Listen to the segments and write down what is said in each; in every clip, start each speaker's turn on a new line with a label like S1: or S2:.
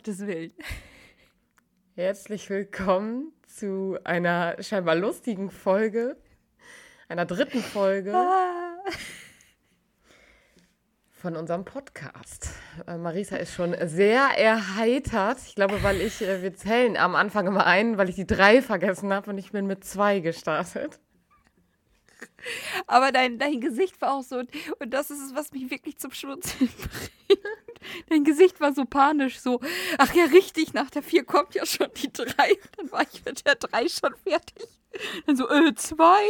S1: Gottes Willen.
S2: Herzlich willkommen zu einer scheinbar lustigen Folge, einer dritten Folge
S1: Ah.
S2: von unserem Podcast. Äh, Marisa ist schon sehr erheitert. Ich glaube, weil ich, äh, wir zählen am Anfang immer ein, weil ich die drei vergessen habe und ich bin mit zwei gestartet.
S1: Aber dein, dein Gesicht war auch so, und das ist es, was mich wirklich zum Schmunzeln bringt. Dein Gesicht war so panisch, so, ach ja, richtig, nach der vier kommt ja schon die drei. Dann war ich mit der drei schon fertig. Dann so, äh, zwei.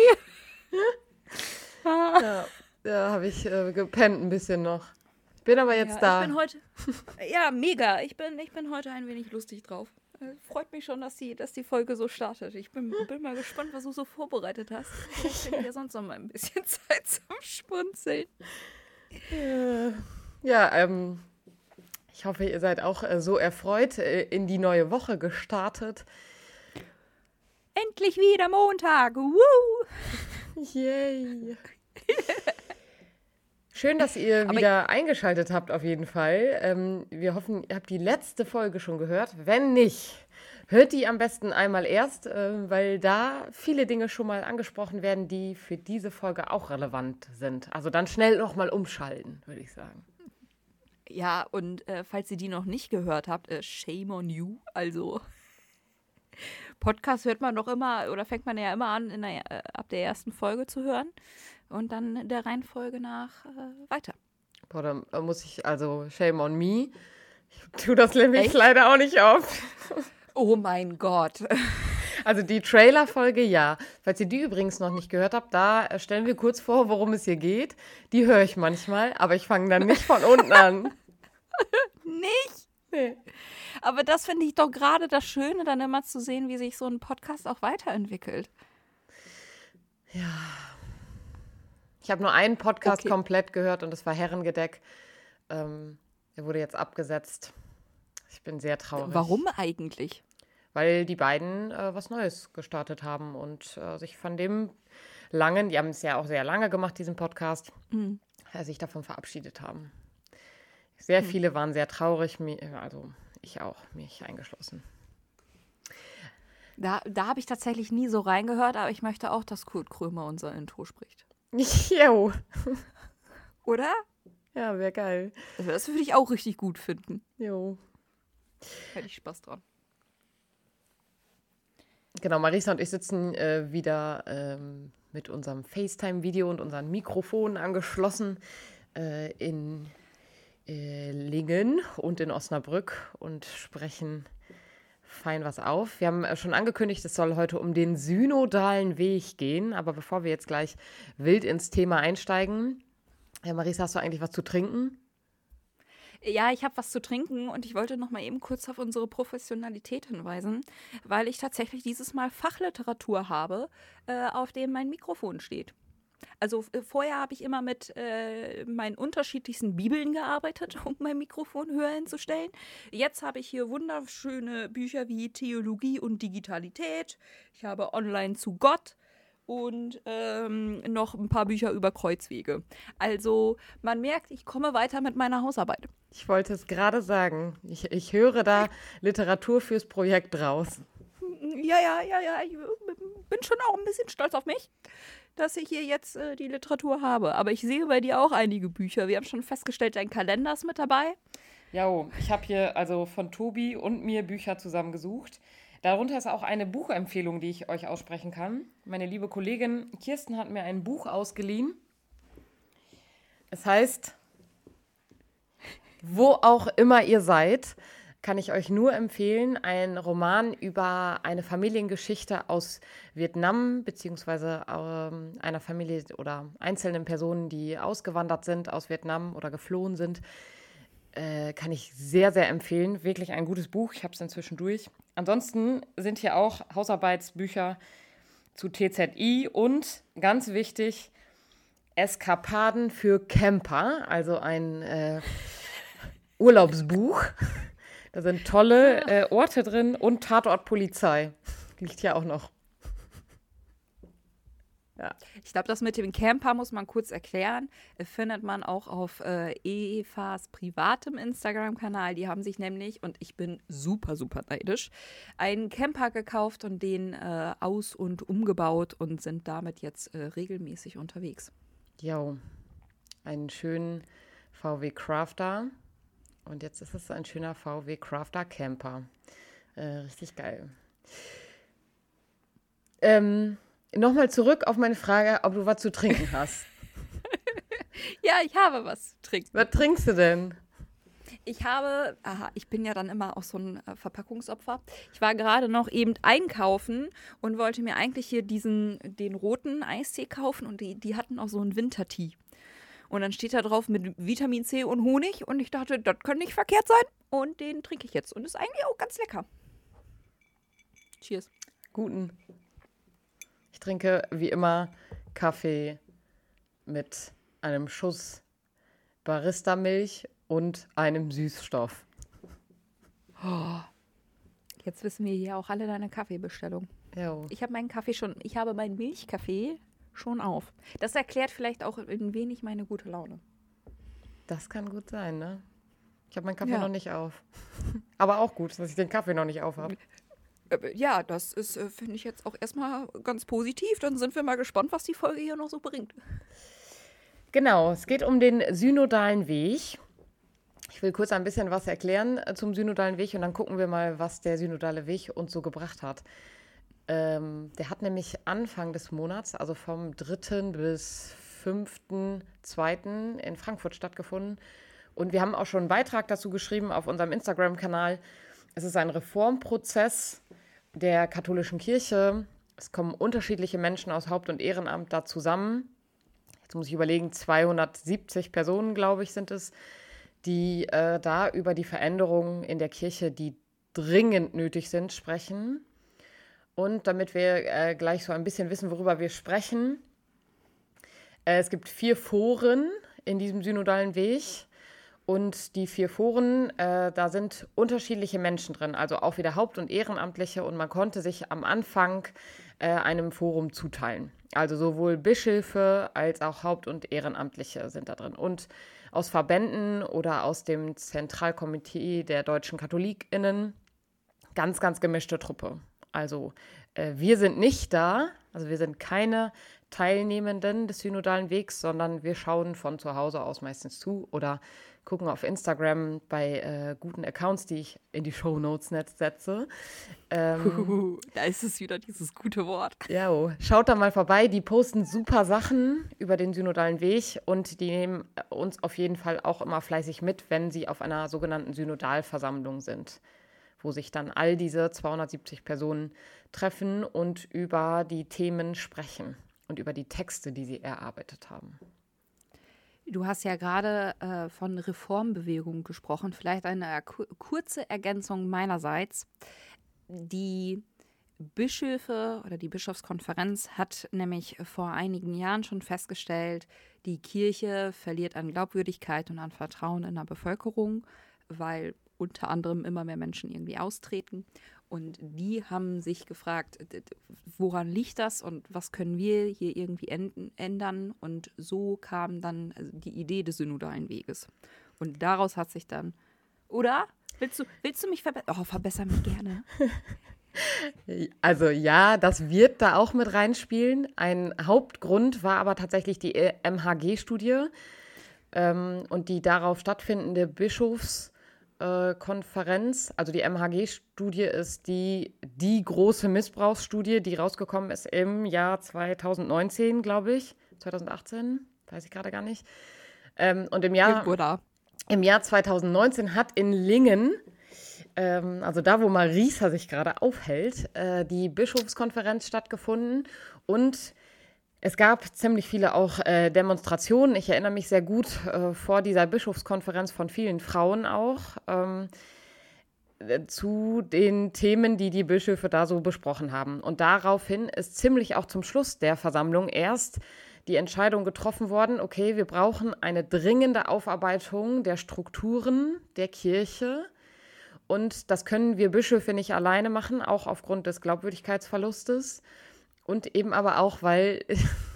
S1: Ah.
S2: Ja, da habe ich äh, gepennt ein bisschen noch. Ich bin aber jetzt
S1: ja,
S2: da.
S1: Ich bin heute, ja, mega. Ich bin, ich bin heute ein wenig lustig drauf. Freut mich schon, dass die, dass die Folge so startet. Ich bin, bin mal gespannt, was du so vorbereitet hast. Vielleicht ich ja sonst noch mal ein bisschen Zeit zum Schmunzeln.
S2: Äh, ja, ähm, ich hoffe, ihr seid auch äh, so erfreut äh, in die neue Woche gestartet.
S1: Endlich wieder Montag. Woo!
S2: Yay. Schön, dass ihr
S1: Aber-
S2: wieder eingeschaltet habt, auf jeden Fall. Ähm, wir hoffen, ihr habt die letzte Folge schon gehört. Wenn nicht, hört die am besten einmal erst, äh, weil da viele Dinge schon mal angesprochen werden, die für diese Folge auch relevant sind. Also dann schnell nochmal umschalten, würde ich sagen.
S1: Ja, und äh, falls ihr die noch nicht gehört habt, äh, shame on you. Also, Podcast hört man doch immer, oder fängt man ja immer an, in der, äh, ab der ersten Folge zu hören. Und dann der Reihenfolge nach äh, weiter.
S2: Boah, dann äh, muss ich, also shame on me. Ich tue das nämlich
S1: Echt?
S2: leider auch nicht oft.
S1: Oh mein Gott.
S2: Also die Trailer-Folge, ja. Falls ihr die übrigens noch nicht gehört habt, da äh, stellen wir kurz vor, worum es hier geht. Die höre ich manchmal, aber ich fange dann nicht von unten an.
S1: Nicht?
S2: Nee.
S1: Aber das finde ich doch gerade das Schöne, dann immer zu sehen, wie sich so ein Podcast auch weiterentwickelt.
S2: Ich habe nur einen Podcast
S1: Okay.
S2: komplett gehört und das war Herrengedeck. Ähm, der wurde jetzt abgesetzt. Ich bin sehr traurig.
S1: Warum eigentlich?
S2: Weil die beiden äh, was Neues gestartet haben und äh, sich von dem langen, die haben es ja auch sehr lange gemacht, diesen Podcast,
S1: Mhm.
S2: äh, sich davon verabschiedet haben. Sehr viele waren sehr traurig, mi- also ich auch, mich eingeschlossen.
S1: Da, da habe ich tatsächlich nie so reingehört, aber ich möchte auch, dass Kurt Krömer unser Intro spricht.
S2: Jo.
S1: Oder?
S2: Ja, wäre geil.
S1: Das würde ich auch richtig gut finden.
S2: Jo.
S1: Hätte ich Spaß dran.
S2: Genau, Marisa und ich sitzen äh, wieder ähm, mit unserem FaceTime-Video und unseren Mikrofonen angeschlossen äh, in äh, Lingen und in Osnabrück und sprechen fein was auf. Wir haben äh, schon angekündigt, es soll heute um den synodalen Weg gehen, aber bevor wir jetzt gleich wild ins Thema einsteigen, ja, Marisa, hast du eigentlich was zu trinken?
S1: Ja, ich habe was zu trinken und ich wollte noch mal eben kurz auf unsere Professionalität hinweisen, weil ich tatsächlich dieses Mal Fachliteratur habe, äh, auf dem mein Mikrofon steht. Also äh, vorher habe ich immer mit äh, meinen unterschiedlichsten Bibeln gearbeitet, um mein Mikrofon höher hinzustellen. Jetzt habe ich hier wunderschöne Bücher wie Theologie und Digitalität. Ich habe Online zu Gott und ähm, noch ein paar Bücher über Kreuzwege. Also man merkt, ich komme weiter mit meiner Hausarbeit.
S2: Ich wollte es gerade sagen. Ich, ich höre da Literatur fürs Projekt raus.
S1: Ja, ja, ja, ja. Ich bin schon auch ein bisschen stolz auf mich, dass ich hier jetzt äh, die Literatur habe. Aber ich sehe bei dir auch einige Bücher. Wir haben schon festgestellt, dein Kalender ist mit dabei.
S2: Ja, ich habe hier also von Tobi und mir Bücher zusammengesucht. Darunter ist auch eine Buchempfehlung, die ich euch aussprechen kann. Meine liebe Kollegin Kirsten hat mir ein Buch ausgeliehen. Es heißt, wo auch immer ihr seid, kann ich euch nur empfehlen, ein Roman über eine Familiengeschichte aus Vietnam, beziehungsweise ähm, einer Familie oder einzelnen Personen, die ausgewandert sind aus Vietnam oder geflohen sind. Äh, kann ich sehr, sehr empfehlen. Wirklich ein gutes Buch. Ich habe es inzwischen durch. Ansonsten sind hier auch Hausarbeitsbücher zu TZI und ganz wichtig, Eskapaden für Camper, also ein äh, Urlaubsbuch. Da sind tolle äh, Orte drin und Tatort Polizei. Liegt hier auch noch. Ja.
S1: Ich glaube, das mit dem Camper muss man kurz erklären. Äh, Findet man auch auf äh, Evas privatem Instagram-Kanal. Die haben sich nämlich, und ich bin super, super neidisch, einen Camper gekauft und den äh, aus- und umgebaut und sind damit jetzt äh, regelmäßig unterwegs.
S2: Jo, einen schönen VW Crafter. Und jetzt ist es ein schöner VW Crafter Camper. Äh, richtig geil. Ähm, Nochmal zurück auf meine Frage, ob du was zu trinken hast.
S1: Ja, ich habe was zu trinken.
S2: was trinkst du denn?
S1: Ich habe, aha, ich bin ja dann immer auch so ein äh, Verpackungsopfer. Ich war gerade noch eben einkaufen und wollte mir eigentlich hier diesen, den roten Eistee kaufen und die, die hatten auch so einen Wintertee. Und dann steht da drauf mit Vitamin C und Honig und ich dachte, das könnte nicht verkehrt sein und den trinke ich jetzt und ist eigentlich auch ganz lecker. Cheers.
S2: Guten. Ich trinke wie immer Kaffee mit einem Schuss Barista-Milch und einem Süßstoff.
S1: Jetzt wissen wir hier auch alle deine Kaffeebestellung.
S2: Jo.
S1: Ich habe meinen Kaffee schon, ich habe meinen Milchkaffee schon auf. Das erklärt vielleicht auch ein wenig meine gute Laune.
S2: Das kann gut sein, ne? Ich habe meinen Kaffee
S1: Ja.
S2: noch nicht auf. Aber auch gut, dass ich den Kaffee noch nicht auf habe.
S1: Äh, Ja, das ist, äh, finde ich jetzt auch erstmal ganz positiv. Dann sind wir mal gespannt, was die Folge hier noch so bringt.
S2: Genau, es geht um den synodalen Weg. Ich will kurz ein bisschen was erklären äh, zum synodalen Weg und dann gucken wir mal, was der synodale Weg uns so gebracht hat. Ähm, der hat nämlich Anfang des Monats, also vom 3. bis 5.2. in Frankfurt stattgefunden. Und wir haben auch schon einen Beitrag dazu geschrieben auf unserem Instagram-Kanal. Es ist ein Reformprozess der katholischen Kirche. Es kommen unterschiedliche Menschen aus Haupt- und Ehrenamt da zusammen. Jetzt muss ich überlegen, 270 Personen, glaube ich, sind es, die äh, da über die Veränderungen in der Kirche, die dringend nötig sind, sprechen. Und damit wir äh, gleich so ein bisschen wissen, worüber wir sprechen, äh, es gibt vier Foren in diesem synodalen Weg. Und die vier Foren, äh, da sind unterschiedliche Menschen drin, also auch wieder Haupt- und Ehrenamtliche. Und man konnte sich am Anfang äh, einem Forum zuteilen. Also sowohl Bischöfe als auch Haupt- und Ehrenamtliche sind da drin. Und aus Verbänden oder aus dem Zentralkomitee der deutschen KatholikInnen ganz, ganz gemischte Truppe. Also äh, wir sind nicht da, also wir sind keine Teilnehmenden des synodalen Wegs, sondern wir schauen von zu Hause aus meistens zu oder gucken auf Instagram bei äh, guten Accounts, die ich in die Shownotes setze. Ähm,
S1: da ist es wieder dieses gute Wort.
S2: ja, oh. schaut da mal vorbei. Die posten super Sachen über den synodalen Weg und die nehmen uns auf jeden Fall auch immer fleißig mit, wenn sie auf einer sogenannten Synodalversammlung sind, wo sich dann all diese 270 Personen treffen und über die Themen sprechen und über die Texte, die sie erarbeitet haben.
S1: Du hast ja gerade äh, von Reformbewegung gesprochen. Vielleicht eine kurze Ergänzung meinerseits. Die Bischöfe oder die Bischofskonferenz hat nämlich vor einigen Jahren schon festgestellt, die Kirche verliert an Glaubwürdigkeit und an Vertrauen in der Bevölkerung, weil unter anderem immer mehr Menschen irgendwie austreten. Und die haben sich gefragt, woran liegt das und was können wir hier irgendwie ändern? Und so kam dann also die Idee des synodalen Weges. Und daraus hat sich dann, oder? Willst du, willst du mich verbessern? Oh, verbessern mich gerne.
S2: Also ja, das wird da auch mit reinspielen. Ein Hauptgrund war aber tatsächlich die MHG-Studie ähm, und die darauf stattfindende Bischofskonferenz. also die MHG-Studie ist die, die große Missbrauchsstudie, die rausgekommen ist im Jahr 2019, glaube ich. 2018, weiß ich gerade gar nicht. Ähm, und im Jahr, im Jahr 2019 hat in Lingen ähm, also da, wo Marisa sich gerade aufhält, äh, die Bischofskonferenz stattgefunden und es gab ziemlich viele auch äh, Demonstrationen. Ich erinnere mich sehr gut äh, vor dieser Bischofskonferenz von vielen Frauen auch ähm, äh, zu den Themen, die die Bischöfe da so besprochen haben. Und daraufhin ist ziemlich auch zum Schluss der Versammlung erst die Entscheidung getroffen worden, okay, wir brauchen eine dringende Aufarbeitung der Strukturen der Kirche und das können wir Bischöfe nicht alleine machen, auch aufgrund des Glaubwürdigkeitsverlustes. Und eben aber auch, weil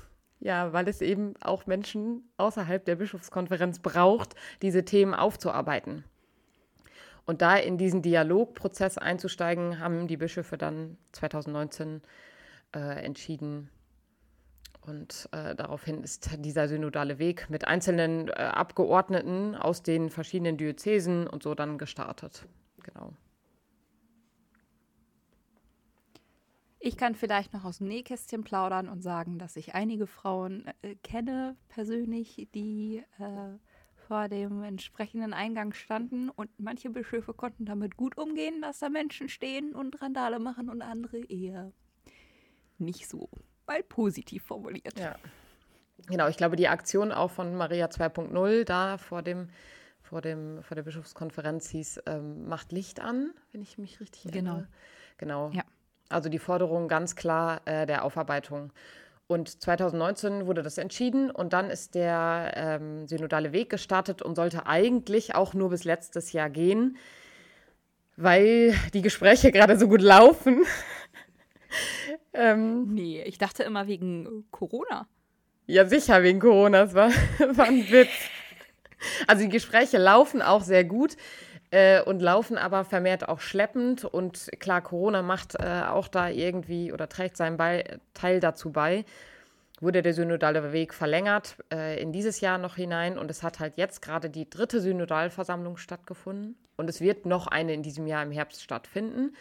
S2: Ja, weil es eben auch Menschen außerhalb der Bischofskonferenz braucht, diese Themen aufzuarbeiten. Und da in diesen Dialogprozess einzusteigen, haben die Bischöfe dann 2019 äh, entschieden. Und äh, daraufhin ist dieser synodale Weg mit einzelnen äh, Abgeordneten aus den verschiedenen Diözesen und so dann gestartet. Genau.
S1: Ich kann vielleicht noch aus dem Nähkästchen plaudern und sagen, dass ich einige Frauen äh, kenne persönlich, die äh, vor dem entsprechenden Eingang standen und manche Bischöfe konnten damit gut umgehen, dass da Menschen stehen und Randale machen und andere eher nicht so, weil positiv formuliert.
S2: Ja. Genau, ich glaube, die Aktion auch von Maria 2.0 da vor dem vor, dem, vor der Bischofskonferenz hieß, ähm, macht Licht an, wenn ich mich richtig erinnere. Genau. Genau. Ja. Also die Forderung ganz klar äh, der Aufarbeitung. Und 2019 wurde das entschieden und dann ist der ähm, synodale Weg gestartet und sollte eigentlich auch nur bis letztes Jahr gehen, weil die Gespräche gerade so gut laufen.
S1: ähm, nee, ich dachte immer wegen Corona.
S2: Ja, sicher wegen Corona, das war, war ein Witz. Also die Gespräche laufen auch sehr gut äh, und laufen aber vermehrt auch schleppend. Und klar, Corona macht äh, auch da irgendwie oder trägt seinen Be Teil dazu bei. Wurde der synodale Weg verlängert äh, in dieses Jahr noch hinein und es hat halt jetzt gerade die dritte Synodalversammlung stattgefunden und es wird noch eine in diesem Jahr im Herbst stattfinden,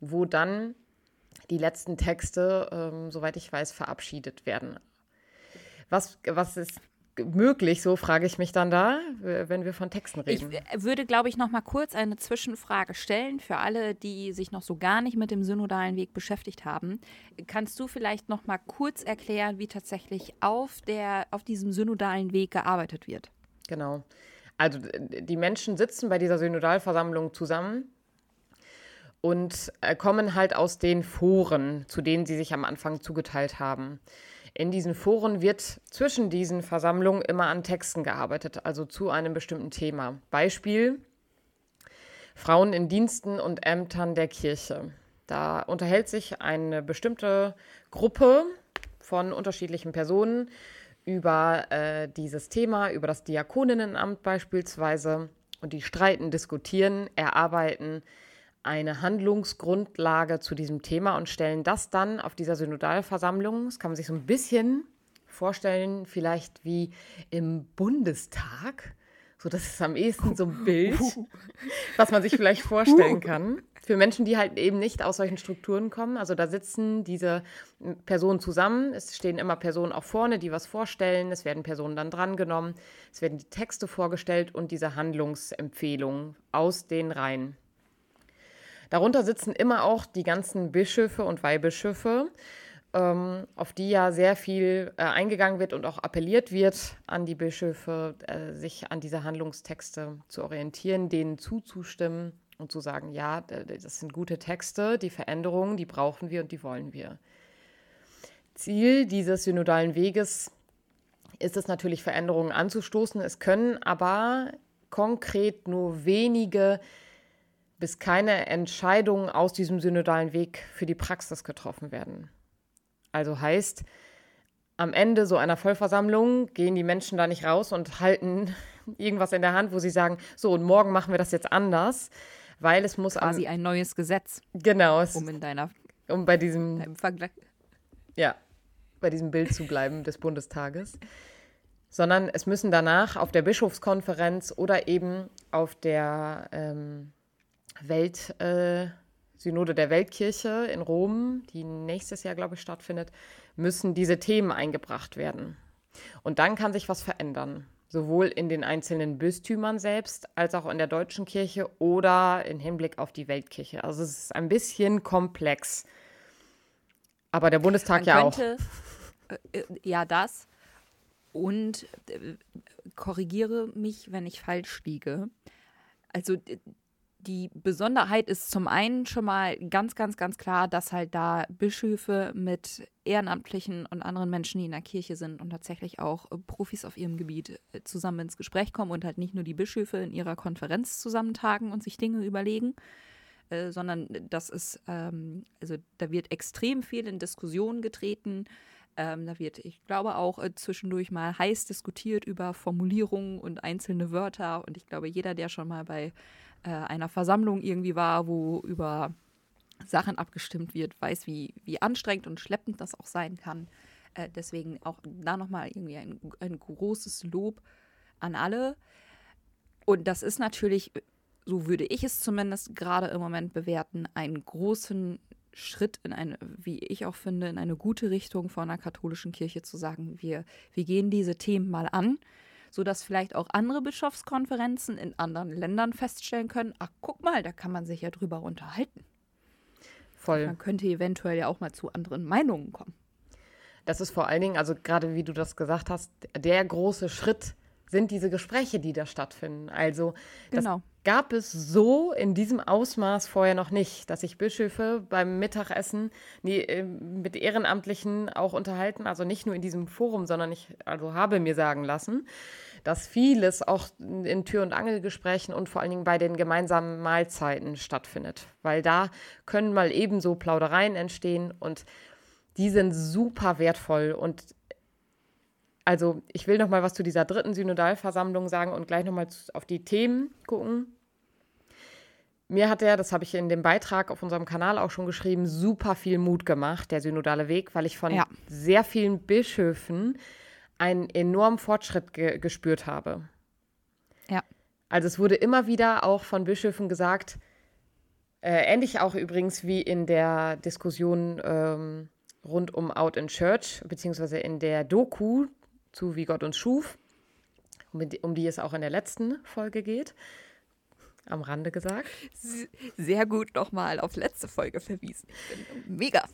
S2: wo dann die letzten Texte, ähm, soweit ich weiß, verabschiedet werden. Was, was ist möglich, so frage ich mich dann da, wenn wir von Texten reden.
S1: Ich würde, glaube ich, noch mal kurz eine Zwischenfrage stellen für alle, die sich noch so gar nicht mit dem synodalen Weg beschäftigt haben. Kannst du vielleicht noch mal kurz erklären, wie tatsächlich auf, der, auf diesem synodalen Weg gearbeitet wird?
S2: Genau. Also die Menschen sitzen bei dieser Synodalversammlung zusammen und äh, kommen halt aus den Foren, zu denen sie sich am Anfang zugeteilt haben. In diesen Foren wird zwischen diesen Versammlungen immer an Texten gearbeitet, also zu einem bestimmten Thema. Beispiel Frauen in Diensten und Ämtern der Kirche. Da unterhält sich eine bestimmte Gruppe von unterschiedlichen Personen über äh, dieses Thema, über das Diakoninnenamt beispielsweise. Und die streiten, diskutieren, erarbeiten eine Handlungsgrundlage zu diesem Thema und stellen das dann auf dieser Synodalversammlung. Das kann man sich so ein bisschen vorstellen, vielleicht wie im Bundestag. So, das ist am ehesten so ein Bild, was man sich vielleicht vorstellen kann. Für Menschen, die halt eben nicht aus solchen Strukturen kommen. Also da sitzen diese Personen zusammen. Es stehen immer Personen auch vorne, die was vorstellen. Es werden Personen dann drangenommen. Es werden die Texte vorgestellt und diese Handlungsempfehlungen aus den Reihen. Darunter sitzen immer auch die ganzen Bischöfe und Weihbischöfe, ähm, auf die ja sehr viel äh, eingegangen wird und auch appelliert wird an die Bischöfe, äh, sich an diese Handlungstexte zu orientieren, denen zuzustimmen und zu sagen, ja, das sind gute Texte, die Veränderungen, die brauchen wir und die wollen wir. Ziel dieses synodalen Weges ist es natürlich, Veränderungen anzustoßen. Es können aber konkret nur wenige bis keine Entscheidungen aus diesem synodalen Weg für die Praxis getroffen werden. Also heißt, am Ende so einer Vollversammlung gehen die Menschen da nicht raus und halten irgendwas in der Hand, wo sie sagen, so und morgen machen wir das jetzt anders, weil es muss
S1: quasi ein neues Gesetz.
S2: Genau,
S1: um in deiner
S2: um bei diesem ja bei diesem Bild zu bleiben des Bundestages, sondern es müssen danach auf der Bischofskonferenz oder eben auf der ähm, Weltsynode äh, der Weltkirche in Rom, die nächstes Jahr, glaube ich, stattfindet, müssen diese Themen eingebracht werden. Und dann kann sich was verändern, sowohl in den einzelnen Bistümern selbst als auch in der deutschen Kirche oder im Hinblick auf die Weltkirche. Also es ist ein bisschen komplex. Aber der Bundestag Man ja könnte,
S1: auch. Äh, äh, ja, das. Und äh, korrigiere mich, wenn ich falsch liege. Also die Besonderheit ist zum einen schon mal ganz, ganz, ganz klar, dass halt da Bischöfe mit Ehrenamtlichen und anderen Menschen, die in der Kirche sind und tatsächlich auch äh, Profis auf ihrem Gebiet äh, zusammen ins Gespräch kommen und halt nicht nur die Bischöfe in ihrer Konferenz zusammentagen und sich Dinge überlegen, äh, sondern das ist, ähm, also da wird extrem viel in Diskussionen getreten Ähm, da wird, ich glaube, auch äh, zwischendurch mal heiß diskutiert über Formulierungen und einzelne Wörter. Und ich glaube, jeder, der schon mal bei äh, einer Versammlung irgendwie war, wo über Sachen abgestimmt wird, weiß, wie, wie anstrengend und schleppend das auch sein kann. Äh, deswegen auch da nochmal irgendwie ein, ein großes Lob an alle. Und das ist natürlich, so würde ich es zumindest gerade im Moment bewerten, einen großen Schritt in eine, wie ich auch finde, in eine gute Richtung von einer katholischen Kirche zu sagen, wir, wir gehen diese Themen mal an, sodass vielleicht auch andere Bischofskonferenzen in anderen Ländern feststellen können, ach guck mal, da kann man sich ja drüber unterhalten.
S2: Voll.
S1: Man könnte eventuell ja auch mal zu anderen Meinungen kommen.
S2: Das ist vor allen Dingen, also gerade wie du das gesagt hast, der große Schritt sind diese Gespräche, die da stattfinden. Also das
S1: Genau.
S2: Gab es so in diesem Ausmaß vorher noch nicht, dass sich Bischöfe beim Mittagessen nee, äh, mit Ehrenamtlichen auch unterhalten. Also nicht nur in diesem Forum, sondern ich also habe mir sagen lassen, dass vieles auch in Tür- und Angelgesprächen und vor allen Dingen bei den gemeinsamen Mahlzeiten stattfindet. Weil da können mal ebenso Plaudereien entstehen und die sind super wertvoll und also ich will noch mal was zu dieser dritten Synodalversammlung sagen und gleich noch mal auf die Themen gucken. Mir hat er, das habe ich in dem Beitrag auf unserem Kanal auch schon geschrieben, super viel Mut gemacht, der synodale Weg, weil ich von
S1: Ja.
S2: sehr vielen Bischöfen einen enormen Fortschritt ge gespürt habe.
S1: Ja.
S2: Also es wurde immer wieder auch von Bischöfen gesagt, äh, ähnlich auch übrigens wie in der Diskussion ähm, rund um Out in Church, beziehungsweise in der Doku zu Wie Gott uns schuf, um, um die es auch in der letzten Folge geht. Am Rande gesagt.
S1: Sehr gut nochmal auf letzte Folge verwiesen. Ich bin mega.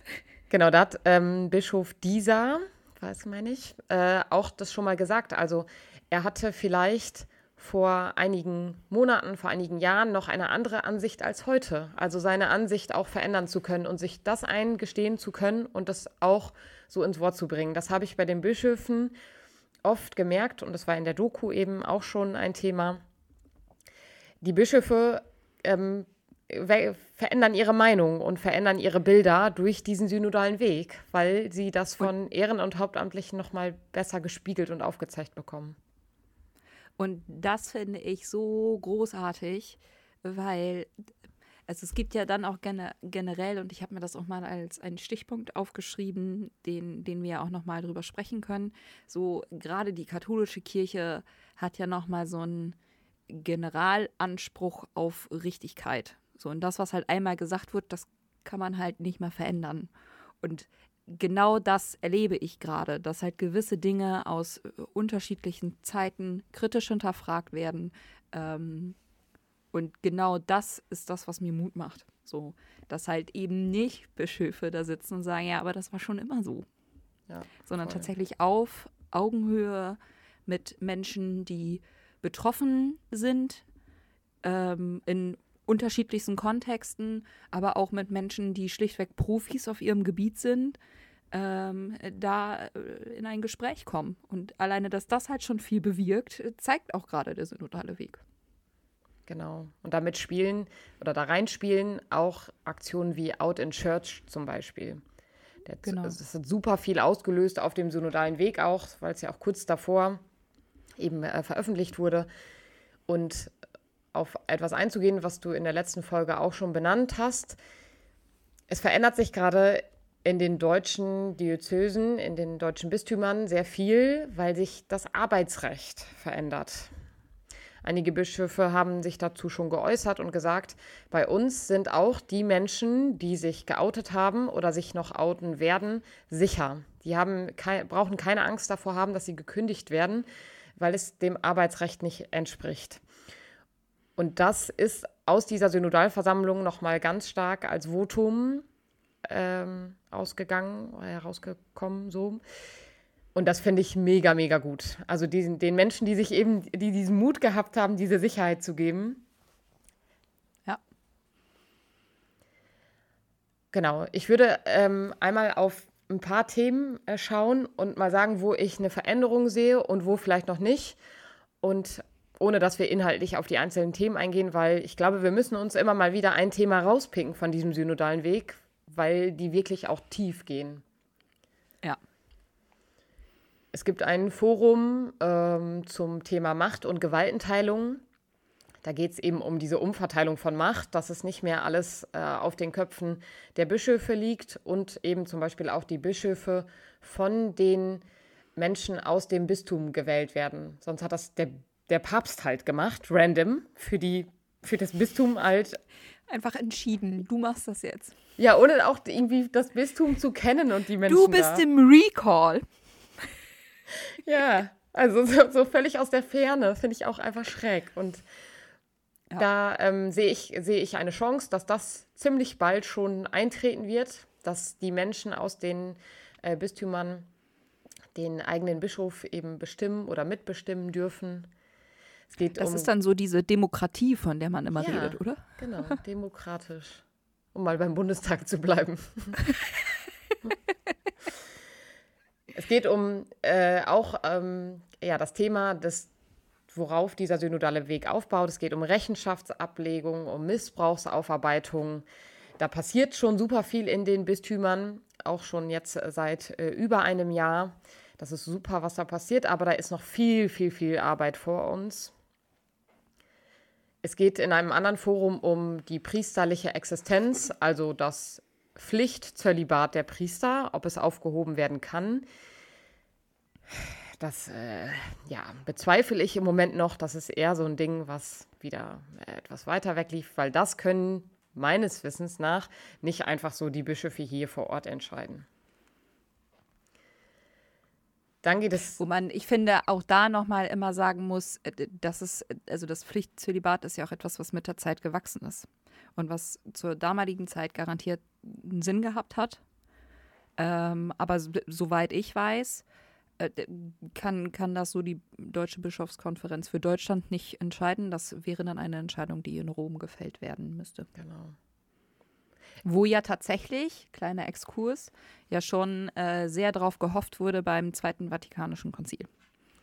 S2: Genau, da hat ähm, Bischof Dieser, weiß meine ich, äh, auch das schon mal gesagt. Also er hatte vielleicht vor einigen Monaten, vor einigen Jahren noch eine andere Ansicht als heute. Also seine Ansicht auch verändern zu können und sich das eingestehen zu können und das auch so ins Wort zu bringen. Das habe ich bei den Bischöfen oft gemerkt und das war in der Doku eben auch schon ein Thema. Die Bischöfe ähm, verändern ihre Meinung und verändern ihre Bilder durch diesen synodalen Weg, weil sie das von Ehren- und Hauptamtlichen nochmal besser gespiegelt und aufgezeigt bekommen.
S1: Und das finde ich so großartig, weil also es gibt ja dann auch gene, generell, und ich habe mir das auch mal als einen Stichpunkt aufgeschrieben, den, den wir auch noch mal drüber sprechen können. So gerade die katholische Kirche hat ja noch mal so einen Generalanspruch auf Richtigkeit. So und das, was halt einmal gesagt wird, das kann man halt nicht mehr verändern. Und genau das erlebe ich gerade, dass halt gewisse Dinge aus äh, unterschiedlichen Zeiten kritisch hinterfragt werden. Ähm, und genau das ist das, was mir Mut macht. So, dass halt eben nicht Bischöfe da sitzen und sagen, ja, aber das war schon immer so.
S2: Ja,
S1: Sondern
S2: voll.
S1: tatsächlich auf Augenhöhe mit Menschen, die betroffen sind, ähm, in unterschiedlichsten Kontexten, aber auch mit Menschen, die schlichtweg Profis auf ihrem Gebiet sind, ähm, da äh, in ein Gespräch kommen. Und alleine, dass das halt schon viel bewirkt, zeigt auch gerade der synodale Weg.
S2: Genau. Und damit spielen oder da reinspielen auch Aktionen wie Out in Church zum Beispiel. Der,
S1: Genau.
S2: Es hat super viel ausgelöst auf dem synodalen Weg auch, weil es ja auch kurz davor eben äh, veröffentlicht wurde. Und auf etwas einzugehen, was du in der letzten Folge auch schon benannt hast. Es verändert sich gerade in den deutschen Diözesen, in den deutschen Bistümern sehr viel, weil sich das Arbeitsrecht verändert. Einige Bischöfe haben sich dazu schon geäußert und gesagt, bei uns sind auch die Menschen, die sich geoutet haben oder sich noch outen werden, sicher. Die haben kei brauchen keine Angst davor haben, dass sie gekündigt werden, weil es dem Arbeitsrecht nicht entspricht. Und das ist aus dieser Synodalversammlung nochmal ganz stark als Votum ähm, ausgegangen, herausgekommen so. Und das finde ich mega, mega gut. Also diesen, den Menschen, die sich eben, die diesen Mut gehabt haben, diese Sicherheit zu geben.
S1: Ja.
S2: Genau. Ich würde ähm, einmal auf ein paar Themen äh, schauen und mal sagen, wo ich eine Veränderung sehe und wo vielleicht noch nicht. Und ohne dass wir inhaltlich auf die einzelnen Themen eingehen, weil ich glaube, wir müssen uns immer mal wieder ein Thema rauspicken von diesem synodalen Weg, weil die wirklich auch tief gehen.
S1: Ja.
S2: Es gibt ein Forum ähm, zum Thema Macht und Gewaltenteilung. Da geht es eben um diese Umverteilung von Macht, dass es nicht mehr alles äh, auf den Köpfen der Bischöfe liegt und eben zum Beispiel auch die Bischöfe von den Menschen aus dem Bistum gewählt werden. Sonst hat das der, der Papst halt gemacht, random, für, die, für das Bistum halt.
S1: Einfach entschieden, du machst das jetzt.
S2: Ja, ohne auch irgendwie das Bistum zu kennen und die Menschen.
S1: Du bist
S2: da.
S1: im Recall.
S2: Ja, also so, so völlig aus der Ferne finde ich auch einfach schräg. Und ja. da ähm, sehe ich, seh ich eine Chance, dass das ziemlich bald schon eintreten wird, dass die Menschen aus den äh, Bistümern den eigenen Bischof eben bestimmen oder mitbestimmen dürfen.
S1: Es geht das um, ist dann so diese Demokratie, von der man immer ja, redet, oder?
S2: Genau, demokratisch. Um mal beim Bundestag zu bleiben. es geht um äh, auch ähm, ja, das Thema des worauf dieser synodale Weg aufbaut. Es geht um Rechenschaftsablegung, um Missbrauchsaufarbeitung. Da passiert schon super viel in den Bistümern, auch schon jetzt seit äh, über einem Jahr. Das ist super, was da passiert, aber da ist noch viel, viel, viel Arbeit vor uns. Es geht in einem anderen Forum um die priesterliche Existenz, also das Pflichtzölibat der Priester, ob es aufgehoben werden kann. Das äh, ja, bezweifle ich im Moment noch. Das ist eher so ein Ding, was wieder äh, etwas weiter weg lief, weil das können meines Wissens nach nicht einfach so die Bischöfe hier vor Ort entscheiden.
S1: Dann geht es. Wo man, ich finde, auch da nochmal immer sagen muss, äh, dass es, also das Pflichtzölibat ist ja auch etwas, was mit der Zeit gewachsen ist. Und was zur damaligen Zeit garantiert einen Sinn gehabt hat. Ähm, aber soweit ich weiß, kann, kann das so die Deutsche Bischofskonferenz für Deutschland nicht entscheiden. Das wäre dann eine Entscheidung, die in Rom gefällt werden müsste.
S2: Genau
S1: wo ja tatsächlich, kleiner Exkurs, ja schon äh, sehr darauf gehofft wurde beim Zweiten Vatikanischen Konzil.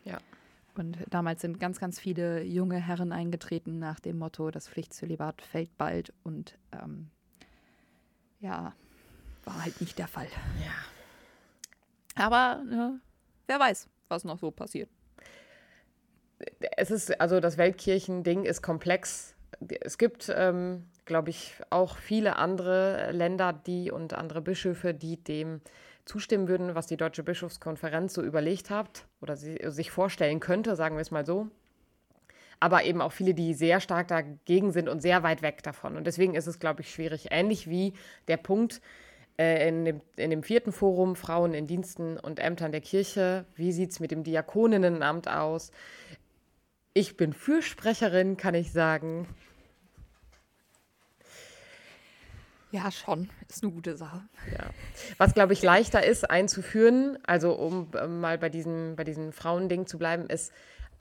S2: Ja.
S1: Und damals sind ganz, ganz viele junge Herren eingetreten nach dem Motto, das Pflichtzölibat fällt bald. Und ähm, ja, war halt nicht der Fall.
S2: Ja.
S1: Aber ne, wer weiß, was noch so passiert.
S2: Es ist, also das Weltkirchending ist komplex. Es gibt ähm, glaube ich, auch viele andere Länder, die und andere Bischöfe, die dem zustimmen würden, was die Deutsche Bischofskonferenz so überlegt hat oder sie, sich vorstellen könnte, sagen wir es mal so. Aber eben auch viele, die sehr stark dagegen sind und sehr weit weg davon. Und deswegen ist es, glaube ich, schwierig. Ähnlich wie der Punkt in, dem, in dem vierten Forum Frauen in Diensten und Ämtern der Kirche. Wie sieht es mit dem Diakoninnenamt aus? Ich bin Fürsprecherin, kann ich sagen.
S1: Ja, schon. Ist eine gute Sache.
S2: Ja. Was, glaube ich, leichter ist einzuführen, also um äh, mal bei diesem, bei diesem Frauending zu bleiben, ist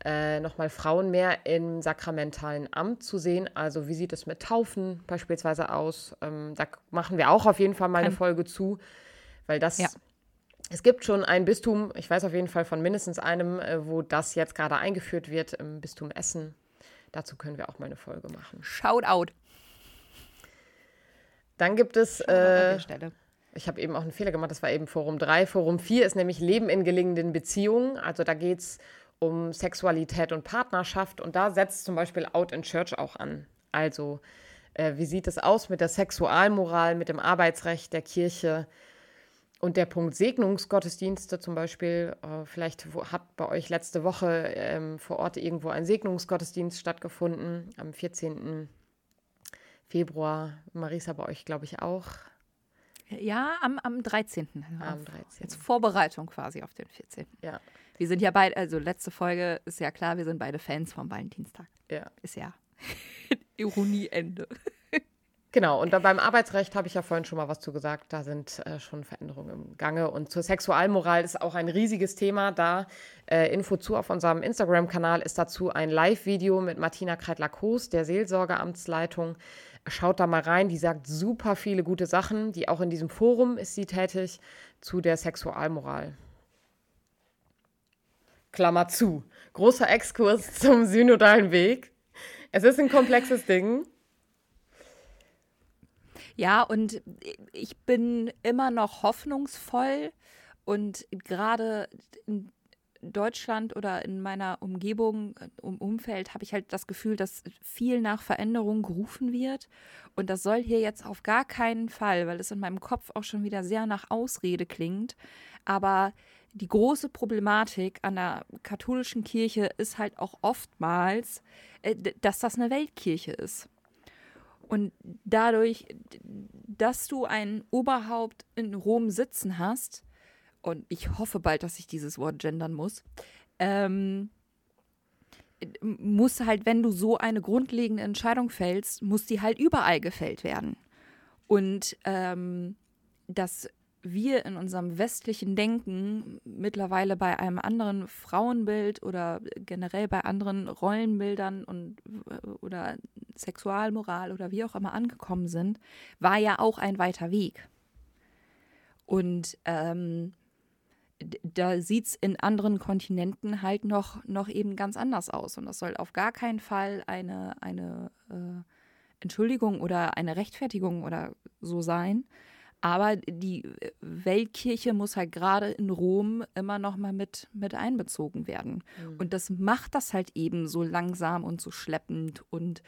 S2: äh, nochmal Frauen mehr im sakramentalen Amt zu sehen. Also wie sieht es mit Taufen beispielsweise aus? Ähm, da machen wir auch auf jeden Fall mal eine Folge zu, weil das... Ja. Es gibt schon ein Bistum, ich weiß auf jeden Fall von mindestens einem, äh, wo das jetzt gerade eingeführt wird, im Bistum Essen. Dazu können wir auch mal eine Folge machen.
S1: Shout out.
S2: Dann gibt es. Äh, ich habe eben auch einen Fehler gemacht, das war eben Forum 3. Forum 4 ist nämlich Leben in gelingenden Beziehungen. Also da geht es um Sexualität und Partnerschaft und da setzt zum Beispiel Out in Church auch an. Also äh, wie sieht es aus mit der Sexualmoral, mit dem Arbeitsrecht der Kirche und der Punkt Segnungsgottesdienste zum Beispiel. Äh, vielleicht hat bei euch letzte Woche ähm, vor Ort irgendwo ein Segnungsgottesdienst stattgefunden am 14. Februar. Marisa bei euch, glaube ich, auch.
S1: Ja, am, am 13.
S2: Am 13.
S1: Jetzt Vorbereitung quasi auf den 14.
S2: Ja.
S1: Wir sind ja beide, also letzte Folge ist ja klar, wir sind beide Fans vom Valentinstag.
S2: Ja.
S1: Ist ja Ironieende.
S2: Genau, und dann beim Arbeitsrecht habe ich ja vorhin schon mal was zu gesagt. Da sind äh, schon Veränderungen im Gange. Und zur Sexualmoral ist auch ein riesiges Thema. Da äh, Info zu auf unserem Instagram-Kanal ist dazu ein Live-Video mit Martina Kreitler-Koos, der Seelsorgeamtsleitung. Schaut da mal rein, die sagt super viele gute Sachen, die auch in diesem Forum ist sie tätig zu der Sexualmoral. Klammer zu. Großer Exkurs zum synodalen Weg. Es ist ein komplexes Ding.
S1: Ja, und ich bin immer noch hoffnungsvoll und gerade Deutschland oder in meiner Umgebung, um Umfeld, habe ich halt das Gefühl, dass viel nach Veränderung gerufen wird. Und das soll hier jetzt auf gar keinen Fall, weil es in meinem Kopf auch schon wieder sehr nach Ausrede klingt. Aber die große Problematik an der katholischen Kirche ist halt auch oftmals, äh, dass das eine Weltkirche ist. Und dadurch, dass du ein Oberhaupt in Rom sitzen hast, und ich hoffe bald, dass ich dieses Wort gendern muss, ähm, muss halt, wenn du so eine grundlegende Entscheidung fällst, muss die halt überall gefällt werden. Und ähm, das wir in unserem westlichen Denken mittlerweile bei einem anderen Frauenbild oder generell bei anderen Rollenbildern und oder Sexualmoral oder wie auch immer angekommen sind, war ja auch ein weiter Weg. Und ähm, da sieht es in anderen Kontinenten halt noch, noch eben ganz anders aus. Und das soll auf gar keinen Fall eine, eine äh, Entschuldigung oder eine Rechtfertigung oder so sein, aber die äh, Weltkirche muss halt gerade in Rom immer noch mal mit, mit einbezogen werden. Mhm. Und das macht das halt eben so langsam und so schleppend. Und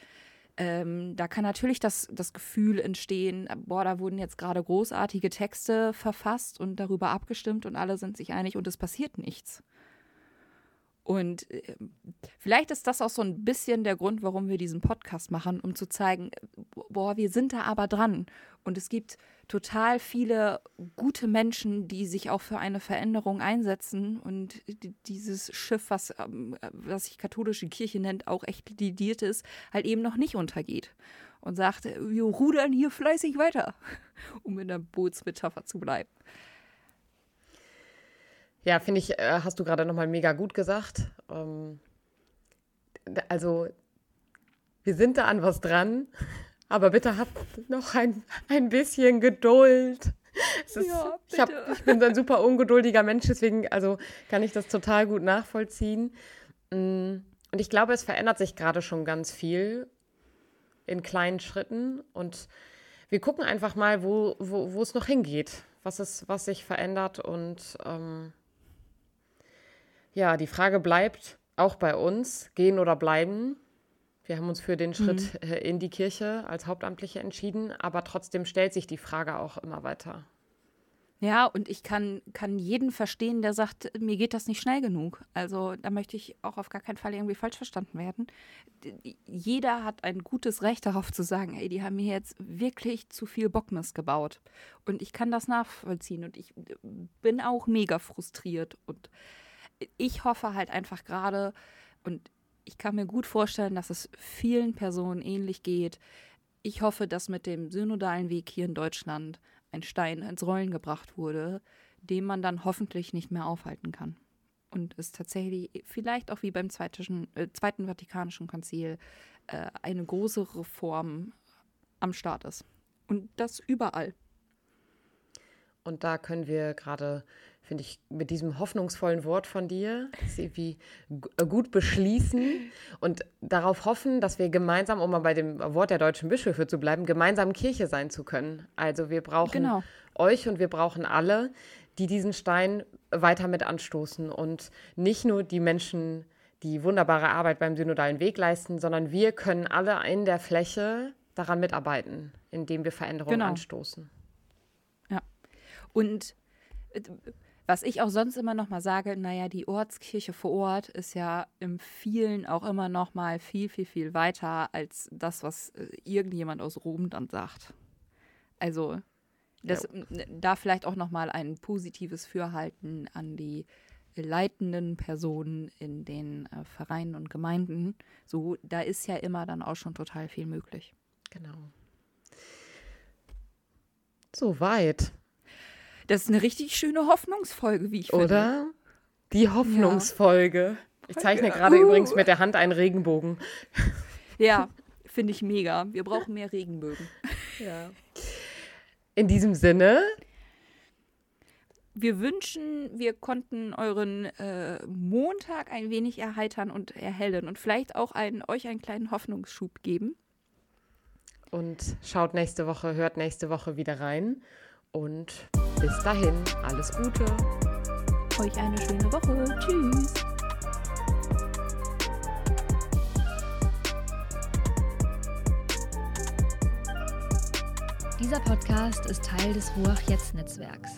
S1: ähm, da kann natürlich das, das Gefühl entstehen, boah, da wurden jetzt gerade großartige Texte verfasst und darüber abgestimmt und alle sind sich einig und es passiert nichts. Und äh, vielleicht ist das auch so ein bisschen der Grund, warum wir diesen Podcast machen, um zu zeigen, boah, wir sind da aber dran. Und es gibt total viele gute Menschen, die sich auch für eine Veränderung einsetzen und dieses Schiff, was, ähm, was sich katholische Kirche nennt, auch echt lidiert ist, halt eben noch nicht untergeht. Und sagt, wir rudern hier fleißig weiter, um in der Bootsmetapher zu bleiben.
S2: Ja, finde ich, äh, hast du gerade nochmal mega gut gesagt. Ähm, also, wir sind da an was dran, aber bitte habt noch ein, ein bisschen Geduld. Ist, ja, ich, hab, ich, bin ein super ungeduldiger Mensch, deswegen also kann ich das total gut nachvollziehen. Mm, und ich glaube, es verändert sich gerade schon ganz viel in kleinen Schritten. Und wir gucken einfach mal, wo, wo, wo es noch hingeht, was, ist, was sich verändert. Und ähm, ja, die Frage bleibt auch bei uns, gehen oder bleiben. Wir haben uns für den Schritt mhm. Äh, in die Kirche als Hauptamtliche entschieden, aber trotzdem stellt sich die Frage auch immer weiter.
S1: Ja, und ich kann, kann jeden verstehen, der sagt, mir geht das nicht schnell genug. Also da möchte ich auch auf gar keinen Fall irgendwie falsch verstanden werden. Jeder hat ein gutes Recht darauf zu sagen, ey, die haben mir jetzt wirklich zu viel Bockmist gebaut. Und ich kann das nachvollziehen und ich bin auch mega frustriert und ich hoffe halt einfach gerade, und ich kann mir gut vorstellen, dass es vielen Personen ähnlich geht. Ich hoffe, dass mit dem synodalen Weg hier in Deutschland ein Stein ins Rollen gebracht wurde, den man dann hoffentlich nicht mehr aufhalten kann. Und es tatsächlich vielleicht auch wie beim Zweiten, äh, Zweiten Vatikanischen Konzil äh, eine große Reform am Start ist. Und das überall.
S2: Und da können wir gerade finde ich, mit diesem hoffnungsvollen Wort von dir, wie äh, gut beschließen und darauf hoffen, dass wir gemeinsam, um mal bei dem Wort der deutschen Bischöfe zu bleiben, gemeinsam Kirche sein zu können. Also wir brauchen genau. euch und wir brauchen alle, die diesen Stein weiter mit anstoßen und nicht nur die Menschen, die wunderbare Arbeit beim synodalen Weg leisten, sondern wir können alle in der Fläche daran mitarbeiten, indem wir Veränderungen genau. anstoßen.
S1: Ja. Und äh, was ich auch sonst immer noch mal sage, naja, die Ortskirche vor Ort ist ja im vielen auch immer noch mal viel, viel, viel weiter als das, was äh, irgendjemand aus Rom dann sagt. Also das, ja. da vielleicht auch noch mal ein positives Fürhalten an die leitenden Personen in den äh, Vereinen und Gemeinden. So, da ist ja immer dann auch schon total viel möglich.
S2: Genau. Soweit.
S1: Das ist eine richtig schöne Hoffnungsfolge, wie ich finde.
S2: Oder? Die Hoffnungsfolge. Ja. Ich zeichne gerade uh. übrigens mit der Hand einen Regenbogen.
S1: Ja, finde ich mega. Wir brauchen mehr Regenbögen.
S2: Ja. In diesem Sinne.
S1: Wir wünschen, wir konnten euren äh, Montag ein wenig erheitern und erhellen und vielleicht auch einen, euch einen kleinen Hoffnungsschub geben.
S2: Und schaut nächste Woche, hört nächste Woche wieder rein. Und bis dahin, alles Gute.
S1: euch eine schöne Woche. Tschüss.
S3: Dieser Podcast ist Teil des Ruach Jetzt Netzwerks.